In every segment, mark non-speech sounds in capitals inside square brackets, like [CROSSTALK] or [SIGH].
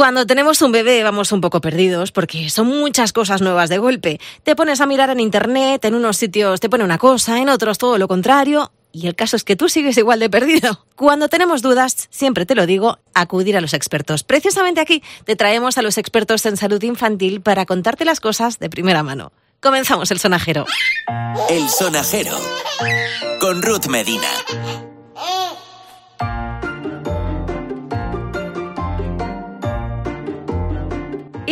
Cuando tenemos un bebé vamos un poco perdidos porque son muchas cosas nuevas de golpe. Te pones a mirar en internet, en unos sitios te pone una cosa, en otros todo lo contrario. Y el caso es que tú sigues igual de perdido. Cuando tenemos dudas, siempre te lo digo, acudir a los expertos. Precisamente aquí te traemos a los expertos en salud infantil para contarte las cosas de primera mano. Comenzamos el sonajero. El sonajero. Con Ruth Medina.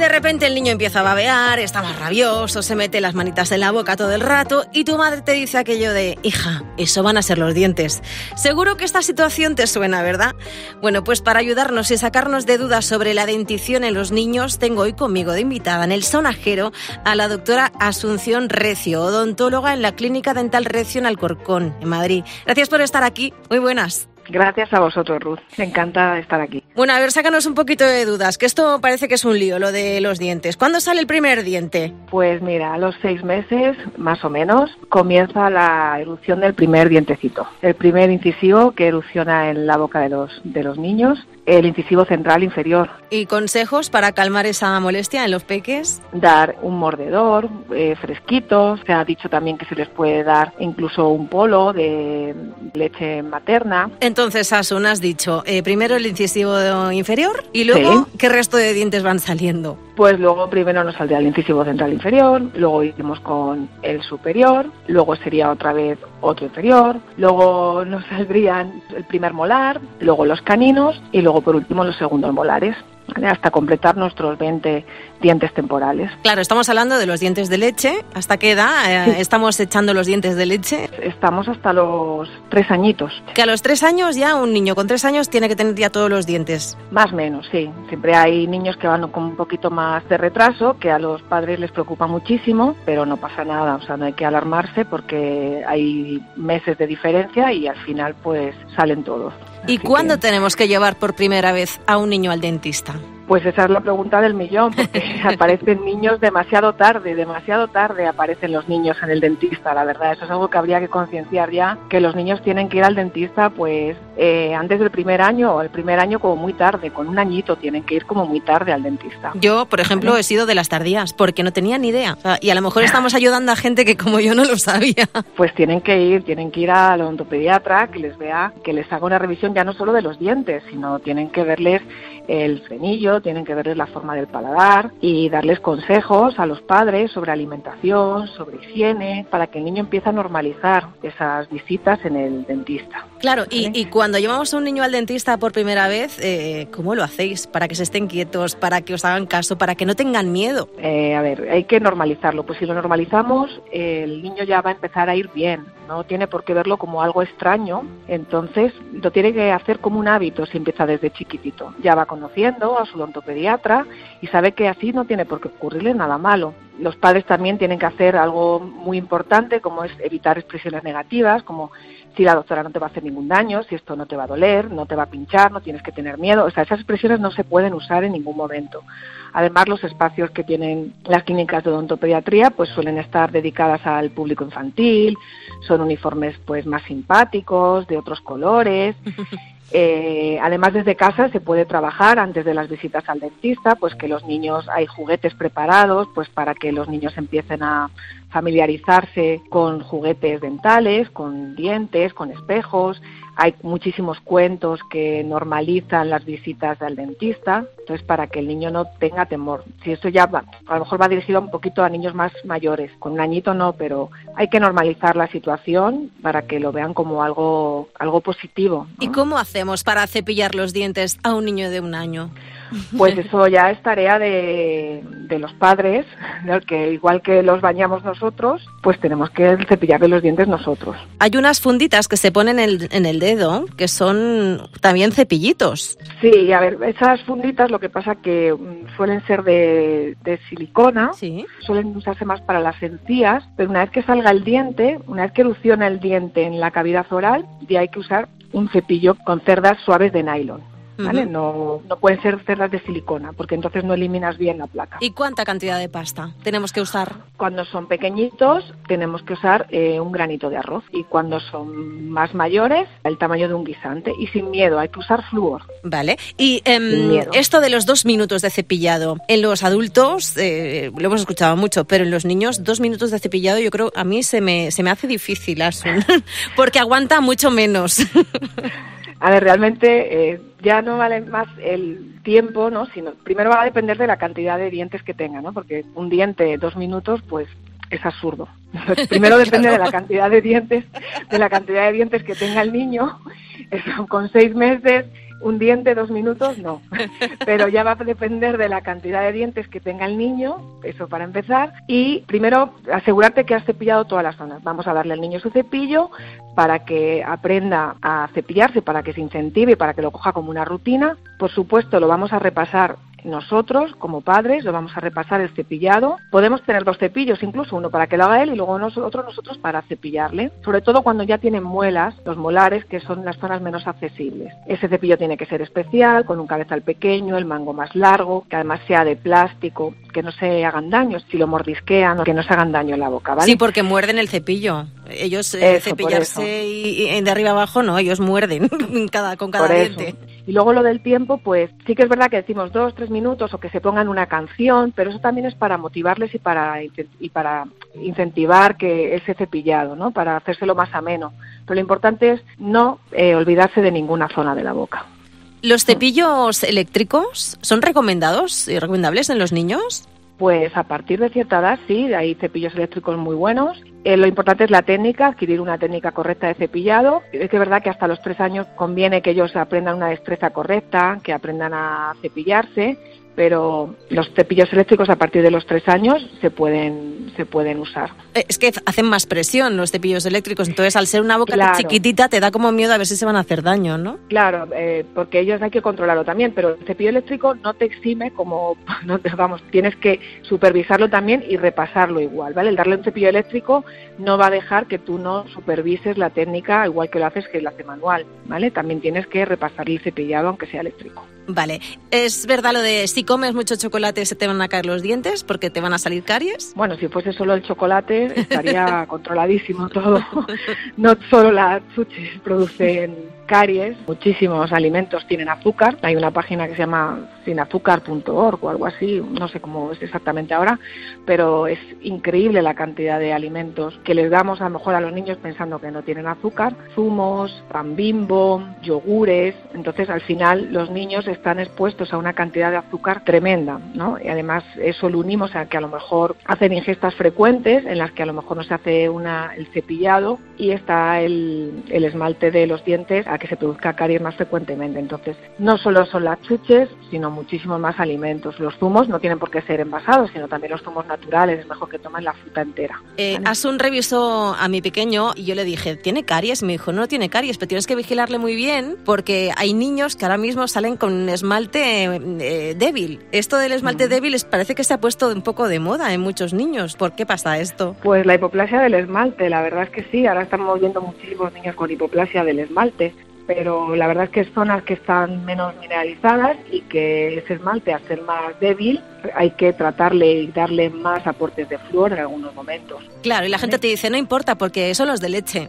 De repente el niño empieza a babear, está más rabioso, se mete las manitas en la boca todo el rato y tu madre te dice aquello de, hija, eso van a ser los dientes. Seguro que esta situación te suena, ¿verdad? Bueno, pues para ayudarnos y sacarnos de dudas sobre la dentición en los niños, tengo hoy conmigo de invitada en el sonajero a la doctora Asunción Recio, odontóloga en la Clínica Dental Recio en Alcorcón, en Madrid. Gracias por estar aquí. Muy buenas. Gracias a vosotros, Ruth. Encantada de estar aquí. Bueno, a ver, sácanos un poquito de dudas, que esto parece que es un lío, lo de los dientes. ¿Cuándo sale el primer diente? Pues mira, a los seis meses, más o menos, comienza la erupción del primer dientecito. El primer incisivo que erupciona en la boca de los, de los niños el incisivo central inferior. ¿Y consejos para calmar esa molestia en los peques? Dar un mordedor eh, fresquito. Se ha dicho también que se les puede dar incluso un polo de leche materna. Entonces, Asun, has dicho eh, primero el incisivo inferior y luego, ¿qué resto de dientes van saliendo? Pues luego primero nos saldría el incisivo central inferior, luego iremos con el superior, luego sería otra vez otro inferior, luego nos saldrían el primer molar, luego los caninos y luego por último los segundos molares hasta completar nuestros 20 dientes temporales. Claro, estamos hablando de los dientes de leche. ¿Hasta qué edad eh, estamos echando los dientes de leche? Estamos hasta los tres añitos. Que a los tres años ya un niño con tres años tiene que tener ya todos los dientes. Más o menos, sí. Siempre hay niños que van con un poquito más de retraso, que a los padres les preocupa muchísimo, pero no pasa nada. O sea, no hay que alarmarse porque hay meses de diferencia y al final pues salen todos. ¿Y cuándo tenemos que llevar por primera vez a un niño al dentista? Pues esa es la pregunta del millón, porque [LAUGHS] aparecen niños demasiado tarde, demasiado tarde aparecen los niños en el dentista, la verdad. Eso es algo que habría que concienciar ya, que los niños tienen que ir al dentista pues eh, antes del primer año o el primer año como muy tarde, con un añito tienen que ir como muy tarde al dentista. Yo, por ejemplo, he sido de las tardías, porque no tenía ni idea. y a lo mejor estamos ayudando a gente que como yo no lo sabía. [LAUGHS] Pues tienen que ir, tienen que ir al odontopediatra, que les vea, que les haga una revisión ya no solo de los dientes, sino tienen que verles el frenillo, tienen que verles la forma del paladar y darles consejos a los padres sobre alimentación, sobre higiene, para que el niño empiece a normalizar esas visitas en el dentista. Claro, y, cuando llevamos a un niño al dentista por primera vez, eh, ¿cómo lo hacéis? Para que se estén quietos, para que os hagan caso, para que no tengan miedo. Eh, a ver, hay que normalizarlo. Pues si lo normalizamos, el niño ya va a empezar a ir bien. No tiene por qué verlo como algo extraño. Entonces, lo tiene que hacer como un hábito si empieza desde chiquitito. Ya va conociendo a su odontopediatra y sabe que así no tiene por qué ocurrirle nada malo. Los padres también tienen que hacer algo muy importante como es evitar expresiones negativas, como si la doctora no te va a hacer ningún daño, si esto no te va a doler, no te va a pinchar, no tienes que tener miedo. O sea, esas expresiones no se pueden usar en ningún momento. Además, los espacios que tienen las clínicas de odontopediatría pues suelen estar dedicadas al público infantil, son uniformes pues más simpáticos, de otros colores [LAUGHS] Eh, además, desde casa se puede trabajar antes de las visitas al dentista, pues que los niños hay juguetes preparados, pues para que los niños empiecen a familiarizarse con juguetes dentales, con dientes, con espejos. Hay muchísimos cuentos que normalizan las visitas al dentista, entonces para que el niño no tenga temor. Si esto ya va, a lo mejor va dirigido un poquito a niños más mayores, con un añito no, pero hay que normalizar la situación para que lo vean como algo algo positivo. ¿Y cómo hacemos para cepillar los dientes a un niño de un año? Pues eso ya es tarea de, los padres, que igual que los bañamos nosotros, pues tenemos que cepillarle los dientes nosotros. Hay unas funditas que se ponen en el, dedo que son también cepillitos. Sí, a ver, esas funditas lo que pasa que mm, suelen ser de, silicona, suelen usarse más para las encías, pero una vez que salga el diente, una vez que erupciona el diente en la cavidad oral, ya hay que usar un cepillo con cerdas suaves de nylon. ¿Vale? no, no pueden ser cerdas de silicona, porque entonces no eliminas bien la placa. ¿Y cuánta cantidad de pasta tenemos que usar? Cuando son pequeñitos tenemos que usar eh, un granito de arroz y cuando son más mayores el tamaño de un guisante y sin miedo, hay que usar flúor. Vale, y em, esto de los dos minutos de cepillado, en los adultos eh, lo hemos escuchado mucho, pero en los niños dos minutos de cepillado yo creo a mí se me, se me hace difícil, Asun, [LAUGHS] porque aguanta mucho menos. [LAUGHS] A ver, realmente eh, ya no vale más el tiempo, ¿no? Sino primero va a depender de la cantidad de dientes que tenga, ¿no? Porque un diente dos minutos, pues es absurdo. primero [LAUGHS] depende de la cantidad de dientes, de la cantidad de dientes que tenga el niño. [LAUGHS] Eso, con seis meses un diente, dos minutos, no. [LAUGHS] Pero ya va a depender de la cantidad de dientes que tenga el niño, eso para empezar. Y primero, asegurarte que has cepillado todas las zonas. Vamos a darle al niño su cepillo para que aprenda a cepillarse, para que se incentive, para que lo coja como una rutina. Por supuesto, lo vamos a repasar nosotros, como padres, lo vamos a repasar el cepillado. Podemos tener dos cepillos, incluso uno para que lo haga él y luego nosotros, nosotros para cepillarle. Sobre todo cuando ya tienen muelas, los molares, que son las zonas menos accesibles. Ese cepillo tiene que ser especial, con un cabezal pequeño, el mango más largo, que además sea de plástico, que no se hagan daño si lo mordisquean o que no se hagan daño en la boca, ¿vale? Sí, porque muerden el cepillo. Ellos eh, cepillarse y, de arriba abajo no, ellos muerden [LAUGHS] cada, con cada diente. Y luego lo del tiempo, pues sí que es verdad que decimos dos, tres minutos o que se pongan una canción, pero eso también es para motivarles y para, y para incentivar que ese cepillado, ¿no? Para hacérselo más ameno. Pero lo importante es no eh, olvidarse de ninguna zona de la boca. ¿Los cepillos eléctricos son recomendados y recomendables en los niños? Pues a partir de cierta edad sí, hay cepillos eléctricos muy buenos. Eh, lo importante es la técnica, adquirir una técnica correcta de cepillado. Es que es verdad que hasta los tres años conviene que ellos aprendan una destreza correcta, que aprendan a cepillarse pero los cepillos eléctricos a partir de los tres años se pueden se pueden usar. Eh, es que hacen más presión los cepillos eléctricos, entonces al ser una boca chiquitita te da como miedo a ver si se van a hacer daño, ¿no? Claro, eh, porque ellos hay que controlarlo también, pero el cepillo eléctrico no te exime como, [LAUGHS] no te, vamos, tienes que supervisarlo también y repasarlo igual, ¿vale? El darle un cepillo eléctrico no va a dejar que tú no supervises la técnica igual que lo haces que lo hace manual, ¿vale? También tienes que repasar el cepillado aunque sea eléctrico. Vale, ¿es verdad lo de si comes mucho chocolate se te van a caer los dientes porque te van a salir caries? Bueno, si fuese solo el chocolate estaría [LAUGHS] controladísimo todo. No solo las chuches producen caries, muchísimos alimentos tienen azúcar. Hay una página que se llama sinazúcar.org o algo así, no sé cómo es exactamente ahora, pero es increíble la cantidad de alimentos que les damos a lo mejor a los niños pensando que no tienen azúcar, zumos, pan bimbo, yogures, entonces al final los niños están expuestos a una cantidad de azúcar tremenda, ¿no? Y además eso lo unimos a que a lo mejor hacen ingestas frecuentes en las que a lo mejor no se hace una, el cepillado y está el, el esmalte de los dientes a que se produzca caries más frecuentemente. Entonces, no solo son las chuches, sino muchísimos más alimentos. Los zumos no tienen por qué ser envasados, sino también los zumos naturales. Es mejor que tomen la fruta entera. Eh, Asun revisó a mi pequeño y yo le dije, ¿tiene caries? Me dijo, no tiene caries, pero tienes que vigilarle muy bien porque hay niños que ahora mismo salen con un esmalte eh, débil. Esto del esmalte débil parece que se ha puesto un poco de moda en muchos niños. ¿Por qué pasa esto? Pues la hipoplasia del esmalte, la verdad es que sí. Ahora estamos viendo muchísimos niños con hipoplasia del esmalte pero la verdad es que es zonas que están menos mineralizadas y que ese esmalte, al ser más débil, hay que tratarle y darle más aportes de flúor en algunos momentos. Claro, y la gente te dice, no importa, porque son los de leche.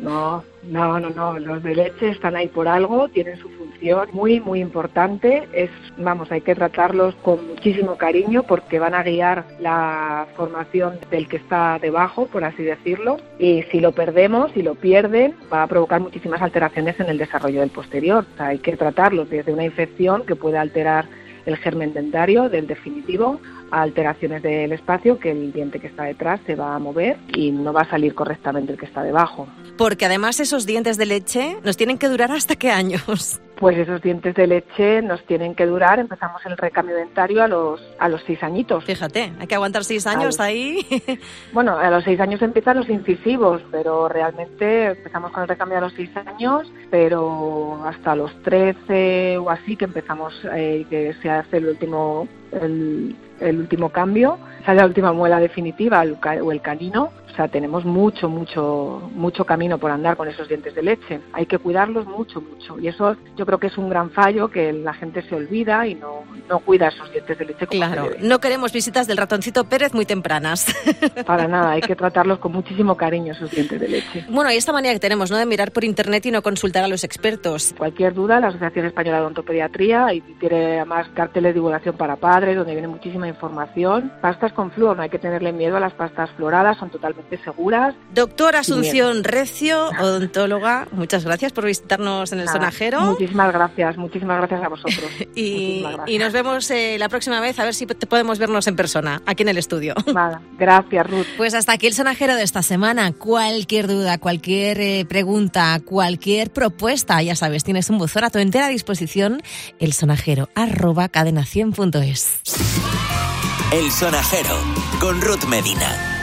No, no, no, no, los de leche están ahí por algo, tienen su función muy, muy importante. Es, vamos, hay que tratarlos con muchísimo cariño porque van a guiar la formación del que está debajo, por así decirlo. Y si lo perdemos, si lo pierden, va a provocar muchísimas alteraciones en el desarrollo del posterior. O sea, hay que tratarlos desde una infección que puede alterar el germen dentario del definitivo a alteraciones del espacio que el diente que está detrás se va a mover y no va a salir correctamente el que está debajo. Porque además esos dientes de leche nos tienen que durar hasta qué años? Pues esos dientes de leche nos tienen que durar, empezamos el recambio dentario a los, a los seis añitos. Fíjate, hay que aguantar seis años ahí. [LAUGHS] Bueno, a los seis años empiezan los incisivos, pero realmente empezamos con el recambio a los seis años, pero hasta los trece o así que empezamos, eh, que se hace el último el, el último cambio, sale la última muela definitiva o el canino, o sea, tenemos mucho, mucho, mucho camino por andar con esos dientes de leche. Hay que cuidarlos mucho, mucho. Y eso yo creo que es un gran fallo que la gente se olvida y no, no cuida esos dientes de leche. claro, no queremos visitas del ratoncito Pérez muy tempranas. [LAUGHS] Para nada, hay que tratarlos con muchísimo cariño esos dientes de leche. Bueno, y esta manía que tenemos, ¿no? De mirar por internet y no consultar a los expertos. Cualquier duda, la Asociación Española de Odontopediatría y tiene además carteles de divulgación para padres donde viene muchísima información. Pastas con flúor, no hay que tenerle miedo a las pastas floradas, son totalmente seguras. Doctora Asunción Recio, odontóloga, muchas gracias por visitarnos en el sonajero. Muchísimas gracias, muchísimas gracias a vosotros. [LAUGHS] y, nos vemos eh, la próxima vez a ver si podemos vernos en persona, aquí en el estudio. [LAUGHS] Nada, gracias Ruth. [LAUGHS] Pues hasta aquí el sonajero de esta semana. Cualquier duda, cualquier eh, pregunta, cualquier propuesta, ya sabes, tienes un buzón a tu entera disposición, el sonajero arroba cadena100.es. El sonajero con Ruth Medina.